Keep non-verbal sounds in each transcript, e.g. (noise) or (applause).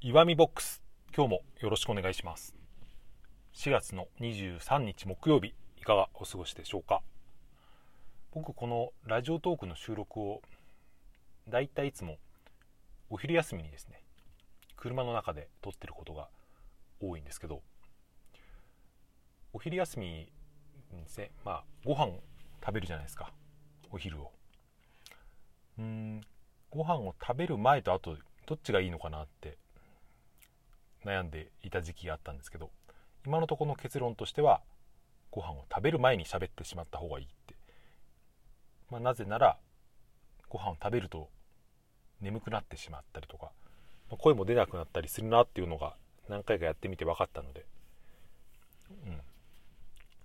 岩見ボックス。今日もよろしくお願いします。4月の23日木曜日いかがお過ごしでしょうか？僕このラジオトークの収録をだいたいいつもお昼休みにですね車の中で撮ってることが多いんですけどお昼休みにですねまあご飯食べるじゃないですかお昼を。うんご飯を食べる前と後どっちがいいのかなって悩んでいた時期があったんですけど今のところの結論としてはご飯を食べる前に喋ってしまった方がいいって、まあ、なぜならご飯を食べると眠くなってしまったりとか声も出なくなったりするなっていうのが何回かやってみて分かったので、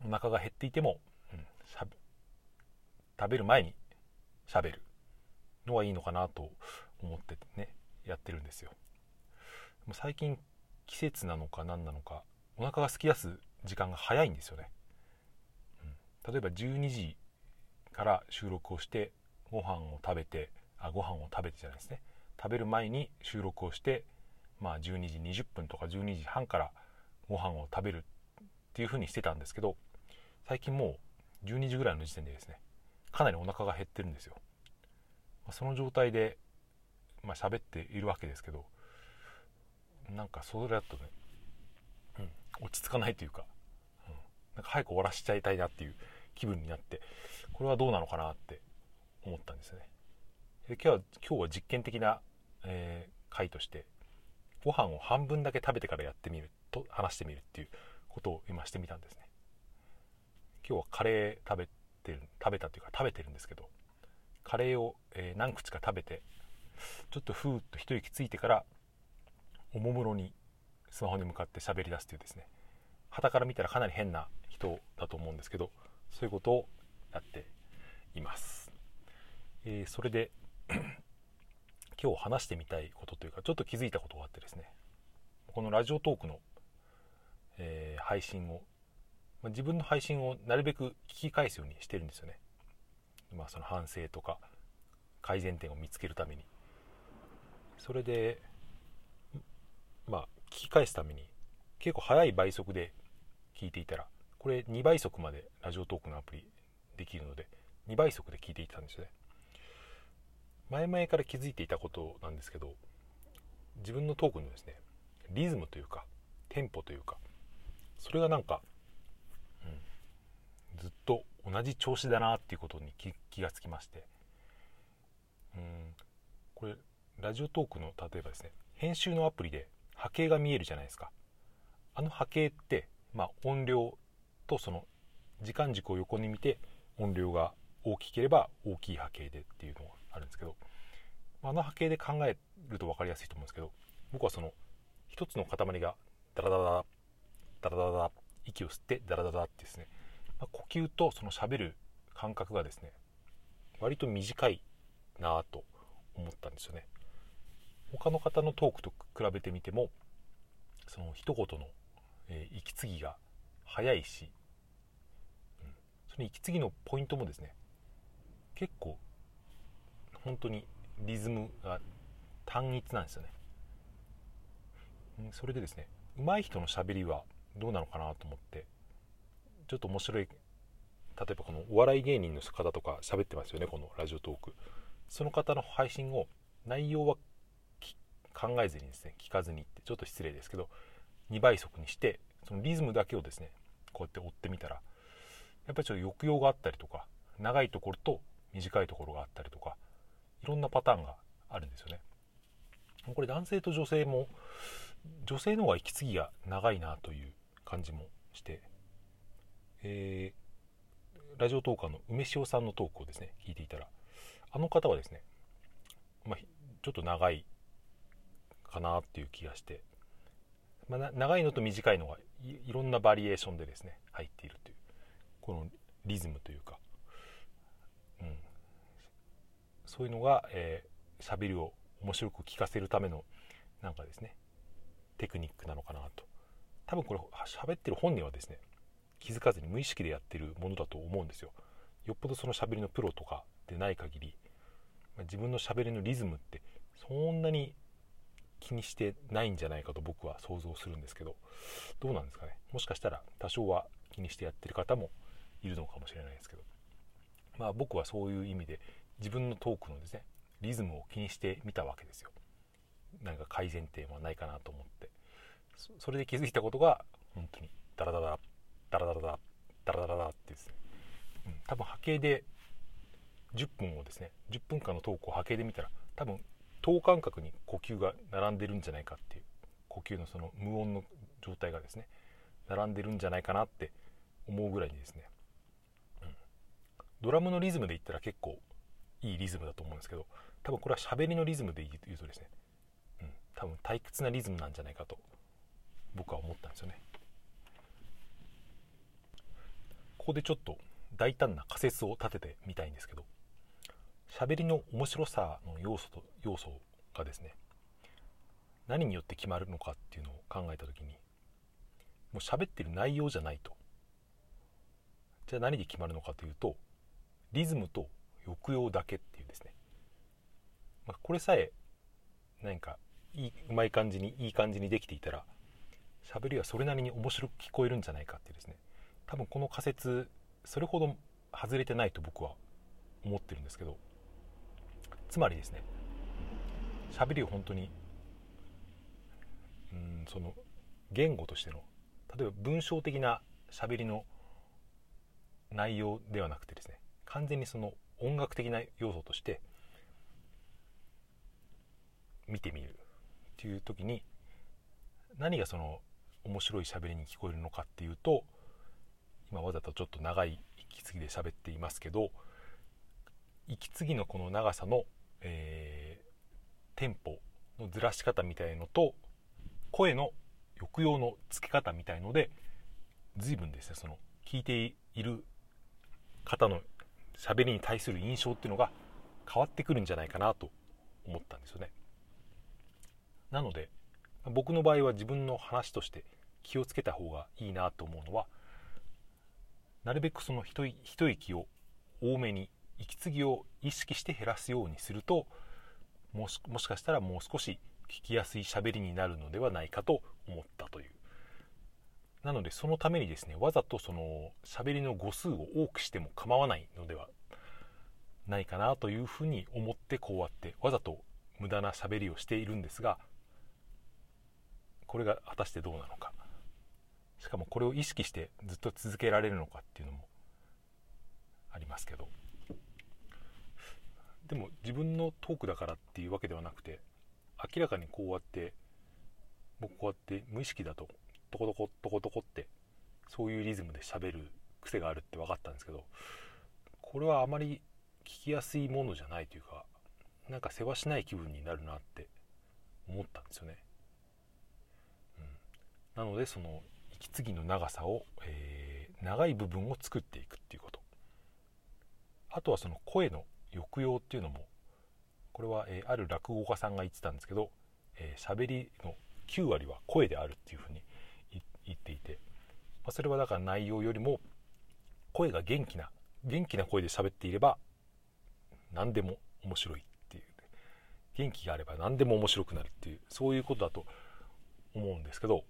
うん、お腹が減っていても、うん、食べる前にしゃべるのがいいのかなと思ってねやってるんですよ。最近季節なのか何なのかお腹が空き出す時間が早いんですよね、うん、例えば12時から収録をしてご飯を食べてあご飯を食べてじゃないですね。食べる前に収録をしてまあ12時20分とか12時半からご飯を食べるっていう風にしてたんですけど最近もう12時ぐらいの時点でですねかなりお腹が減ってるんですよ、ま、その状態でまあ喋っているわけですけどなんかそれだとね、うん、落ち着かないというか、うん、なんか早く終わらしちゃいたいなっていう気分になってこれはどうなのかなって思ったんですね。で今日は今日は実験的な、えー、回としてご飯を半分だけ食べてからやってみると話してみるっていうことを今してみたんですね。今日はカレー食べてる食べたというか食べてるんですけどカレーを、えー、何口か食べてちょっとふーっと一息ついてからおもむろにスマホに向かって喋り出すというですね。傍から見たらかなり変な人だと思うんですけどそういうことをやっています、えー、それで (clears throat) 今日話してみたいことというかちょっと気づいたことがあってですね。このラジオトークの、えー、配信を、まあ、自分の配信をなるべく聞き返すようにしてるんですよね。まあその反省とか改善点を見つけるために。それで返すために結構速い倍速で聞いていたらこれ2倍速までラジオトークのアプリできるので2倍速で聞いていたんですよね。前々から気づいていたことなんですけど自分のトークのですねリズムというかテンポというかそれがなんか、うん、ずっと同じ調子だなっていうことに気がつきましてうんこれラジオトークの例えばですね編集のアプリで波形が見えるじゃないですか。あの波形って、まあ、音量とその時間軸を横に見て音量が大きければ大きい波形でっていうのがあるんですけど、まあ、の波形で考えると分かりやすいと思うんですけど僕はその一つの塊がダラダラダラダラ息を吸ってダラダラってですね、まあ、呼吸とそのしゃべる感覚がですね割と短いなぁと思ったんですよね。他の方のトークと比べてみてもその一言の、えー、息継ぎが早いし、うん、その息継ぎのポイントもですね結構本当にリズムが単一なんですよね、うん、それでですね上手い人のしゃべりはどうなのかなと思ってちょっと面白い例えばこのお笑い芸人の方とか喋ってますよねこのラジオトーク。その方の配信を内容は考えずにですね聞かずにってちょっと失礼ですけど2倍速にしてそのリズムだけをですねこうやって追ってみたらやっぱりちょっと抑揚があったりとか長いところと短いところがあったりとかいろんなパターンがあるんですよね。これ男性と女性も女性の方が息継ぎが長いなという感じもして、えー、ラジオトーカーの梅塩さんのトークをですね聞いていたらあの方はですね、まあ、ちょっと長いかなっていう気がして、まあ、長いのと短いのがいろんなバリエーションでですね入っているというこのリズムというか、うん、そういうのがしゃべ、りを面白く聞かせるためのなんかですねテクニックなのかなと。多分これ喋ってる本人はですね気づかずに無意識でやってるものだと思うんですよ。よっぽどその喋りのプロとかでない限り、まあ、自分の喋りのリズムってそんなに気にしてないんじゃないかと僕は想像するんですけどどうなんですかね？もしかしたら多少は気にしてやってる方もいるのかもしれないですけど。まあ僕はそういう意味で自分のトークのですねリズムを気にしてみたわけですよ。何か改善点はないかなと思って。それで気づいたことが本当にダラダラダラダラダラダラダラってですね、うん、多分波形で10分をですね10分間のトークを波形で見たら多分等間隔に呼吸が並んでるんじゃないかっていう呼吸のその無音の状態がですね並んでるんじゃないかなって思うぐらいにですね、うん、ドラムのリズムで言ったら結構いいリズムだと思うんですけど多分これは喋りのリズムで言うとですね、うん、多分退屈なリズムなんじゃないかと僕は思ったんですよね。ここでちょっと大胆な仮説を立ててみたいんですけど喋りの面白さの要素と要素がですね何によって決まるのかっていうのを考えた時にもう喋ってる内容じゃないと。じゃあ何で決まるのかというとリズムと抑揚だけっていうですね、まあ、これさえ何かいいうまい感じにいい感じにできていたら喋りはそれなりに面白く聞こえるんじゃないかっていうですね。多分この仮説それほど外れてないと僕は思ってるんですけどつまりですね喋りを本当にうんその言語としての例えば文章的な喋りの内容ではなくてですね完全にその音楽的な要素として見てみるっていう時に何がその面白い喋りに聞こえるのかっていうと今わざとちょっと長い息継ぎで喋っていますけど息継ぎのこの長さのえー、テンポのずらし方みたいのと声の抑揚のつけ方みたいので随分ですねその聞いている方の喋りに対する印象っていうのが変わってくるんじゃないかなと思ったんですよね。なので僕の場合は自分の話として気をつけた方がいいなと思うのはなるべくその一息を多めに息継ぎを意識して減らすようにするともしもしかしたらもう少し聞きやすい喋りになるのではないかと思ったというなのでそのためにですねわざとその喋りの語数を多くしても構わないのではないかなというふうに思ってこうやってわざと無駄な喋りをしているんですがこれが果たしてどうなのかしかもこれを意識してずっと続けられるのかっていうのもありますけど。でも自分のトークだからっていうわけではなくて明らかにこうやって僕こうやって無意識だとトコトコトコトコってそういうリズムで喋る癖があるって分かったんですけどこれはあまり聞きやすいものじゃないというかなんか世話しない気分になるなって思ったんですよね。うん、なのでその息継ぎの長さを、えー、長い部分を作っていくっていうことあとはその声の抑揚っていうのもこれは、えー、ある落語家さんが言ってたんですけど喋、えー、りの9割は声であるっていうふうに言っていて、まあ、それはだから内容よりも声が元気な元気な声で喋っていれば何でも面白いっていう元気があれば何でも面白くなるっていうそういうことだと思うんですけど、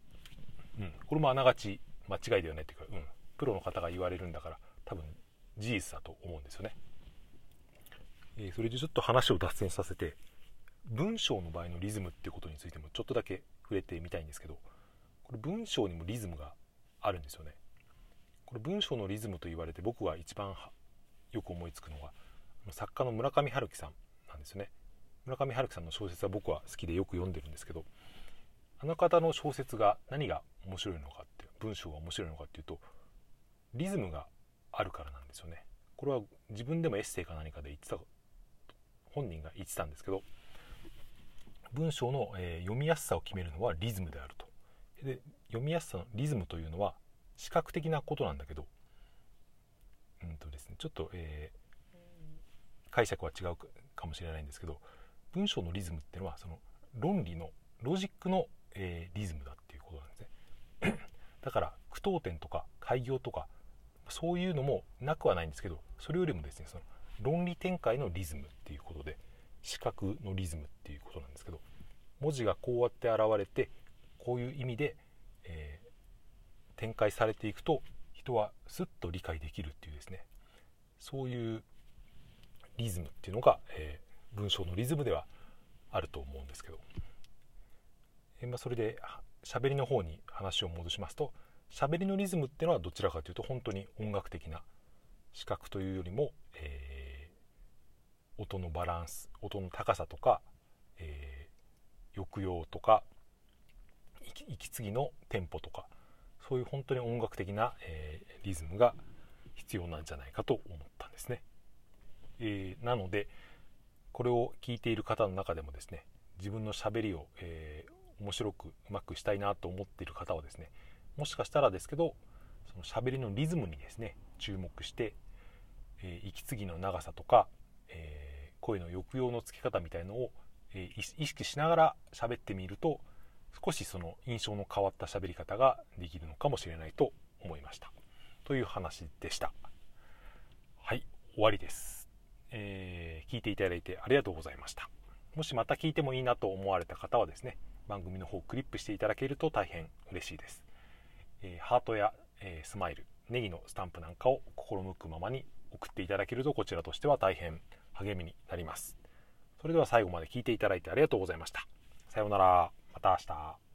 うん、これもあながち間違いではないっていうか、うん、プロの方が言われるんだから多分事実だと思うんですよね。えー、それでちょっと話を脱線させて文章の場合のリズムっていうことについてもちょっとだけ触れてみたいんですけどこれ文章にもリズムがあるんですよね。これ文章のリズムと言われて僕が一番よく思いつくのは作家の村上春樹さんなんですよね。村上春樹さんの小説は僕は好きでよく読んでるんですけどあの方の小説が何が面白いのかって文章が面白いのかっていうとリズムがあるからなんですよね。これは自分でもエッセイか何かで言ってた本人が言ってたんですけど文章の、えー、読みやすさを決めるのはリズムであると。で読みやすさのリズムというのは視覚的なことなんだけどうんとですねちょっと、えー、解釈は違うかもしれないんですけど文章のリズムっていうのはその論理のロジックの、えー、リズムだっていうことなんですね。(clears throat) だから句読点とか開業とかそういうのもなくはないんですけどそれよりもですねその論理展開のリズムっていうことで視覚のリズムっていうことなんですけど文字がこうやって現れてこういう意味で、えー、展開されていくと人はすっと理解できるっていうですね。そういうリズムっていうのが、えー、文章のリズムではあると思うんですけど、えー、まあ、それで喋りの方に話を戻しますと喋りのリズムっていうのはどちらかというと本当に音楽的な視覚というよりも、えー、音のバランス音の高さとか、えー、抑揚とか息継ぎのテンポとかそういう本当に音楽的な、えー、リズムが必要なんじゃないかと思ったんですね。えー、なのでこれを聞いている方の中でもですね自分のしゃべりを、えー、面白くうまくしたいなと思っている方はですねもしかしたらですけどそのしゃべりのリズムにですね注目して、えー、息継ぎの長さとか、え、声の抑揚のつけ方みたいのを、えー、意識しながら喋ってみると少しその印象の変わった喋り方ができるのかもしれないと思いました。という話でした。はい終わりです、えー、聞いていただいてありがとうございました。もしまた聞いてもいいなと思われた方はですね番組の方をクリップしていただけると大変嬉しいです、えー、ハートや、え、スマイルネギのスタンプなんかを心向くままに送っていただけるとこちらとしては大変励みになります。それでは最後まで聞いていただいてありがとうございました。さようなら。また明日。